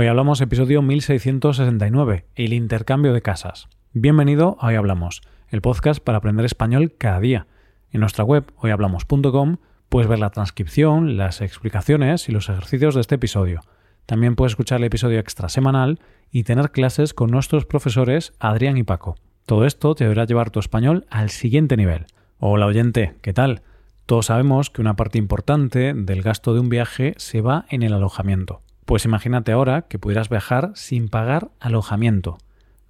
Hoy hablamos episodio 1669, el intercambio de casas. Bienvenido a Hoy Hablamos, el podcast para aprender español cada día. En nuestra web hoyhablamos.com puedes ver la transcripción, las explicaciones y los ejercicios de este episodio. También puedes escuchar el episodio extra semanal y tener clases con nuestros profesores Adrián y Paco. Todo esto te deberá llevar tu español al siguiente nivel. Hola oyente, ¿qué tal? Todos sabemos que una parte importante del gasto de un viaje se va en el alojamiento. Pues imagínate ahora que pudieras viajar sin pagar alojamiento.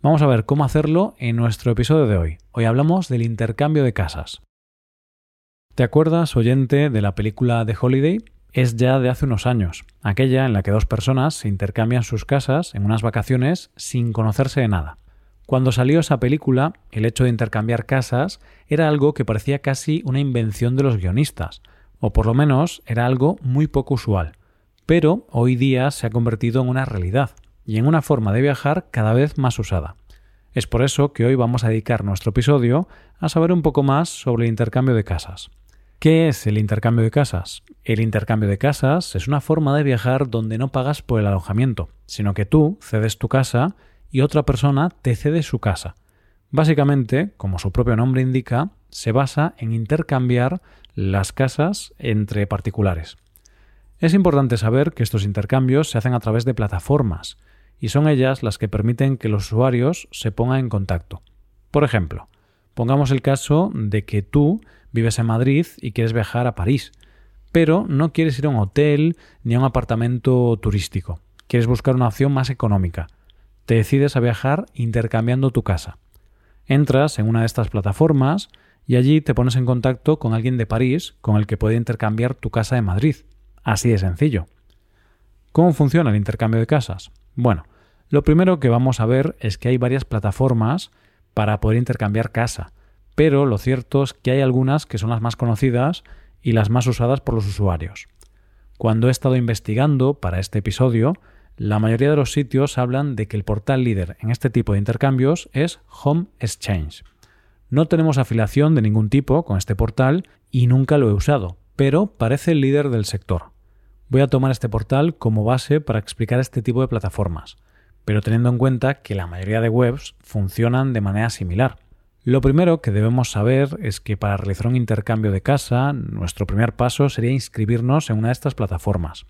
Vamos a ver cómo hacerlo en nuestro episodio de hoy. Hoy hablamos del intercambio de casas. ¿Te acuerdas, oyente, de la película The Holiday? Es ya de hace unos años, aquella en la que dos personas se intercambian sus casas en unas vacaciones sin conocerse de nada. Cuando salió esa película, el hecho de intercambiar casas era algo que parecía casi una invención de los guionistas, o por lo menos era algo muy poco usual. Pero hoy día se ha convertido en una realidad y en una forma de viajar cada vez más usada. Es por eso que hoy vamos a dedicar nuestro episodio a saber un poco más sobre el intercambio de casas. ¿Qué es el intercambio de casas? El intercambio de casas es una forma de viajar donde no pagas por el alojamiento, sino que tú cedes tu casa y otra persona te cede su casa. Básicamente, como su propio nombre indica, se basa en intercambiar las casas entre particulares. Es importante saber que estos intercambios se hacen a través de plataformas, y son ellas las que permiten que los usuarios se pongan en contacto. Por ejemplo, pongamos el caso de que tú vives en Madrid y quieres viajar a París, pero no quieres ir a un hotel ni a un apartamento turístico. Quieres buscar una opción más económica. Te decides a viajar intercambiando tu casa. Entras en una de estas plataformas y allí te pones en contacto con alguien de París con el que puede intercambiar tu casa de Madrid. Así de sencillo. ¿Cómo funciona el intercambio de casas? Bueno, lo primero que vamos a ver es que hay varias plataformas para poder intercambiar casa pero lo cierto es que hay algunas que son las más conocidas y las más usadas por los usuarios. Cuando he estado investigando para este episodio, la mayoría de los sitios hablan de que el portal líder en este tipo de intercambios es Home Exchange. No tenemos afiliación de ningún tipo con este portal y nunca lo he usado, pero parece el líder del sector. Voy a tomar este portal como base para explicar este tipo de plataformas, pero teniendo en cuenta que la mayoría de webs funcionan de manera similar. Lo primero que debemos saber es que para realizar un intercambio de casa, nuestro primer paso sería inscribirnos en una de estas plataformas.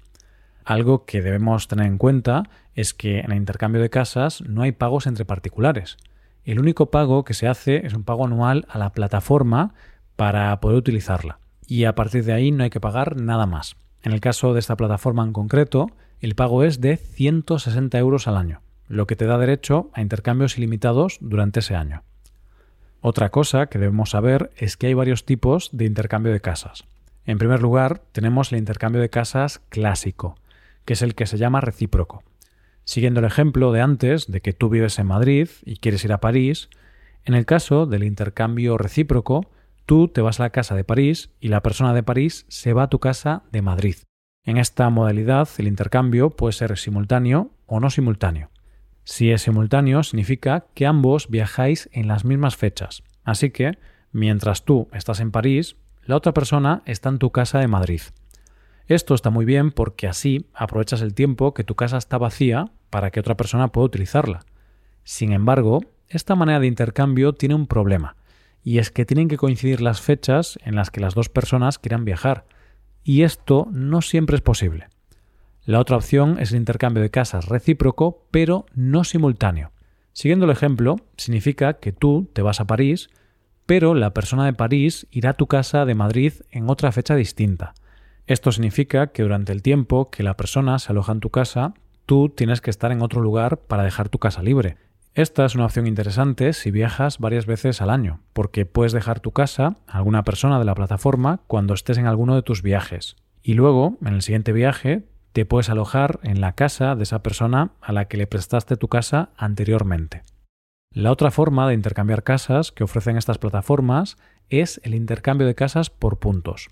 Algo que debemos tener en cuenta es que en el intercambio de casas no hay pagos entre particulares. El único pago que se hace es un pago anual a la plataforma para poder utilizarla. Y a partir de ahí no hay que pagar nada más. En el caso de esta plataforma en concreto, el pago es de 160 euros al año, lo que te da derecho a intercambios ilimitados durante ese año. Otra cosa que debemos saber es que hay varios tipos de intercambio de casas. En primer lugar, tenemos el intercambio de casas clásico, que es el que se llama recíproco. Siguiendo el ejemplo de antes de que tú vives en Madrid y quieres ir a París, en el caso del intercambio recíproco, tú te vas a la casa de París y la persona de París se va a tu casa de Madrid. En esta modalidad, el intercambio puede ser simultáneo o no simultáneo. Si es simultáneo, significa que ambos viajáis en las mismas fechas. Así que, mientras tú estás en París, la otra persona está en tu casa de Madrid. Esto está muy bien porque así aprovechas el tiempo que tu casa está vacía para que otra persona pueda utilizarla. Sin embargo, esta manera de intercambio tiene un problema, y es que tienen que coincidir las fechas en las que las dos personas quieran viajar, y esto no siempre es posible. La otra opción es el intercambio de casas recíproco, pero no simultáneo. Siguiendo el ejemplo, significa que tú te vas a París, pero la persona de París irá a tu casa de Madrid en otra fecha distinta. Esto significa que durante el tiempo que la persona se aloja en tu casa, tú tienes que estar en otro lugar para dejar tu casa libre. Esta es una opción interesante si viajas varias veces al año, porque puedes dejar tu casa a alguna persona de la plataforma cuando estés en alguno de tus viajes. Y luego, en el siguiente viaje, te puedes alojar en la casa de esa persona a la que le prestaste tu casa anteriormente. La otra forma de intercambiar casas que ofrecen estas plataformas es el intercambio de casas por puntos.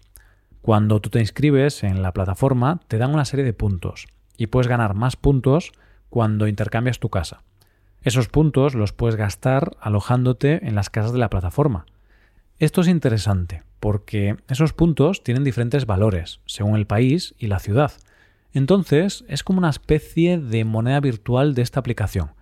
Cuando tú te inscribes en la plataforma te dan una serie de puntos y puedes ganar más puntos cuando intercambias tu casa. Esos puntos los puedes gastar alojándote en las casas de la plataforma. Esto es interesante porque esos puntos tienen diferentes valores según el país y la ciudad. Entonces, es como una especie de moneda virtual de esta aplicación.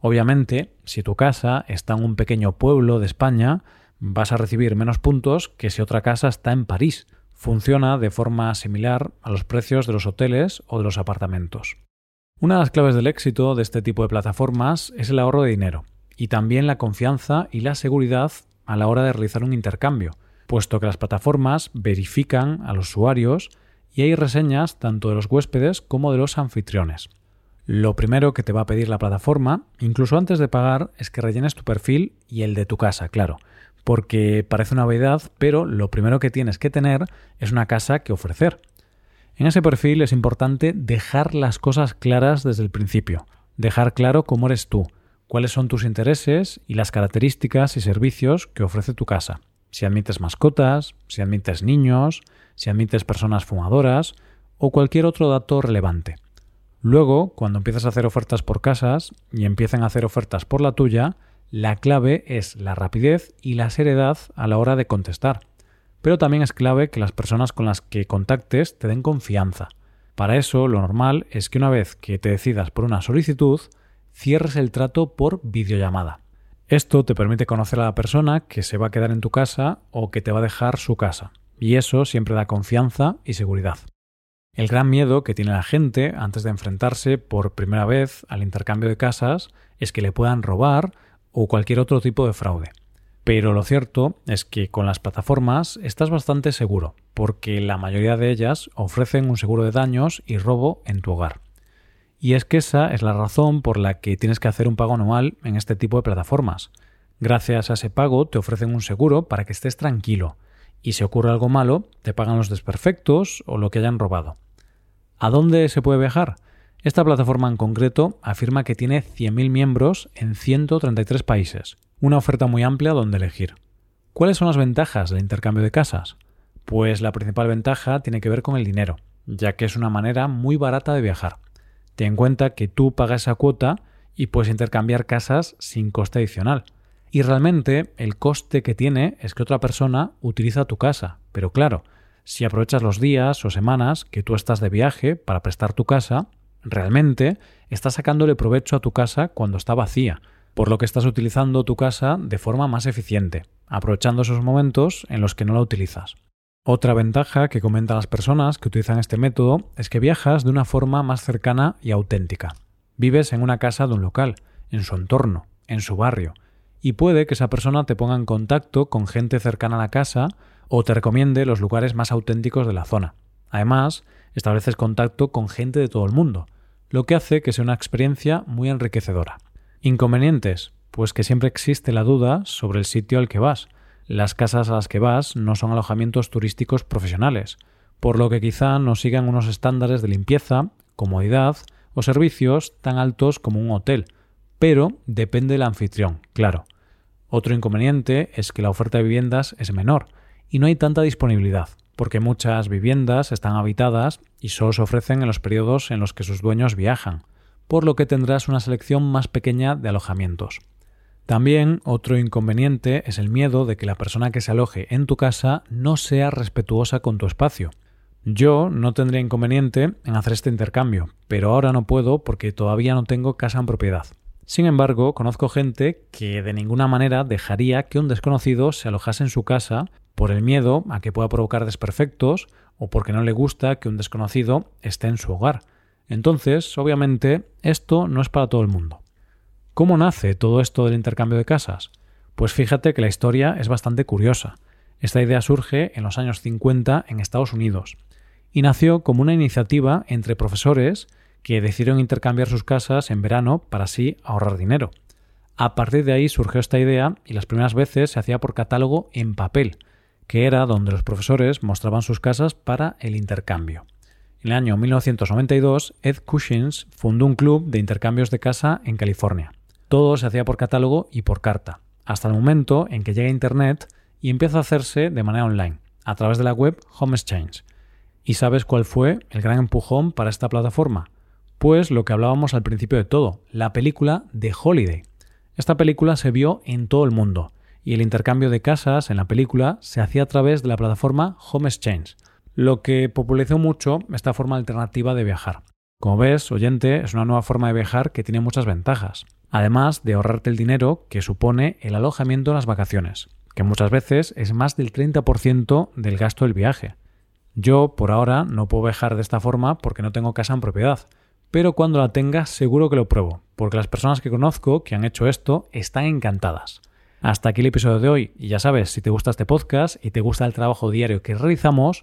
Obviamente, si tu casa está en un pequeño pueblo de España, vas a recibir menos puntos que si otra casa está en París. Funciona de forma similar a los precios de los hoteles o de los apartamentos. Una de las claves del éxito de este tipo de plataformas es el ahorro de dinero y también la confianza y la seguridad a la hora de realizar un intercambio, puesto que las plataformas verifican a los usuarios y hay reseñas tanto de los huéspedes como de los anfitriones. Lo primero que te va a pedir la plataforma, incluso antes de pagar, es que rellenes tu perfil y el de tu casa, claro, porque parece una obviedad, pero lo primero que tienes que tener es una casa que ofrecer. En ese perfil es importante dejar las cosas claras desde el principio, dejar claro cómo eres tú, cuáles son tus intereses y las características y servicios que ofrece tu casa. Si admites mascotas, si admites niños, si admites personas fumadoras o cualquier otro dato relevante. Luego, cuando empiezas a hacer ofertas por casas y empiecen a hacer ofertas por la tuya, la clave es la rapidez y la seriedad a la hora de contestar. Pero también es clave que las personas con las que contactes te den confianza. Para eso, lo normal es que una vez que te decidas por una solicitud, cierres el trato por videollamada. Esto te permite conocer a la persona que se va a quedar en tu casa o que te va a dejar su casa, y eso siempre da confianza y seguridad. El gran miedo que tiene la gente antes de enfrentarse por primera vez al intercambio de casas es que le puedan robar o cualquier otro tipo de fraude. Pero lo cierto es que con las plataformas estás bastante seguro, porque la mayoría de ellas ofrecen un seguro de daños y robo en tu hogar. Y es que esa es la razón por la que tienes que hacer un pago anual en este tipo de plataformas. Gracias a ese pago te ofrecen un seguro para que estés tranquilo, y si ocurre algo malo, te pagan los desperfectos o lo que hayan robado. ¿A dónde se puede viajar? Esta plataforma en concreto afirma que tiene 100.000 miembros en 133 países, una oferta muy amplia donde elegir. ¿Cuáles son las ventajas del intercambio de casas? Pues la principal ventaja tiene que ver con el dinero, ya que es una manera muy barata de viajar. Ten en cuenta que tú pagas esa cuota y puedes intercambiar casas sin coste adicional. Y realmente el coste que tiene es que otra persona utiliza tu casa, pero claro, si aprovechas los días o semanas que tú estás de viaje para prestar tu casa, realmente estás sacándole provecho a tu casa cuando está vacía, por lo que estás utilizando tu casa de forma más eficiente, aprovechando esos momentos en los que no la utilizas. Otra ventaja que comentan las personas que utilizan este método es que viajas de una forma más cercana y auténtica. Vives en una casa de un local, en su entorno, en su barrio, y puede que esa persona te ponga en contacto con gente cercana a la casa o te recomiende los lugares más auténticos de la zona. Además, estableces contacto con gente de todo el mundo, lo que hace que sea una experiencia muy enriquecedora. Inconvenientes, pues que siempre existe la duda sobre el sitio al que vas. Las casas a las que vas no son alojamientos turísticos profesionales, por lo que quizá no sigan unos estándares de limpieza, comodidad o servicios tan altos como un hotel, pero depende del anfitrión, claro. Otro inconveniente es que la oferta de viviendas es menor, y no hay tanta disponibilidad, porque muchas viviendas están habitadas y solo se ofrecen en los periodos en los que sus dueños viajan, por lo que tendrás una selección más pequeña de alojamientos. También otro inconveniente es el miedo de que la persona que se aloje en tu casa no sea respetuosa con tu espacio. Yo no tendría inconveniente en hacer este intercambio, pero ahora no puedo porque todavía no tengo casa en propiedad. Sin embargo, conozco gente que de ninguna manera dejaría que un desconocido se alojase en su casa por el miedo a que pueda provocar desperfectos o porque no le gusta que un desconocido esté en su hogar. Entonces, obviamente, esto no es para todo el mundo. ¿Cómo nace todo esto del intercambio de casas? Pues fíjate que la historia es bastante curiosa. Esta idea surge en los años 50 en Estados Unidos y nació como una iniciativa entre profesores que decidieron intercambiar sus casas en verano para así ahorrar dinero. A partir de ahí surgió esta idea y las primeras veces se hacía por catálogo en papel, que era donde los profesores mostraban sus casas para el intercambio. En el año 1992, Ed Cushins fundó un club de intercambios de casa en California. Todo se hacía por catálogo y por carta, hasta el momento en que llega Internet y empieza a hacerse de manera online, a través de la web Home Exchange. ¿Y sabes cuál fue el gran empujón para esta plataforma? Pues lo que hablábamos al principio de todo, la película The Holiday. Esta película se vio en todo el mundo y el intercambio de casas en la película se hacía a través de la plataforma Home Exchange. Lo que popularizó mucho esta forma alternativa de viajar. Como ves, oyente, es una nueva forma de viajar que tiene muchas ventajas, además de ahorrarte el dinero que supone el alojamiento en las vacaciones, que muchas veces es más del 30% del gasto del viaje. Yo, por ahora, no puedo viajar de esta forma porque no tengo casa en propiedad, pero cuando la tenga seguro que lo pruebo, porque las personas que conozco que han hecho esto están encantadas. Hasta aquí el episodio de hoy, y ya sabes, si te gusta este podcast y te gusta el trabajo diario que realizamos,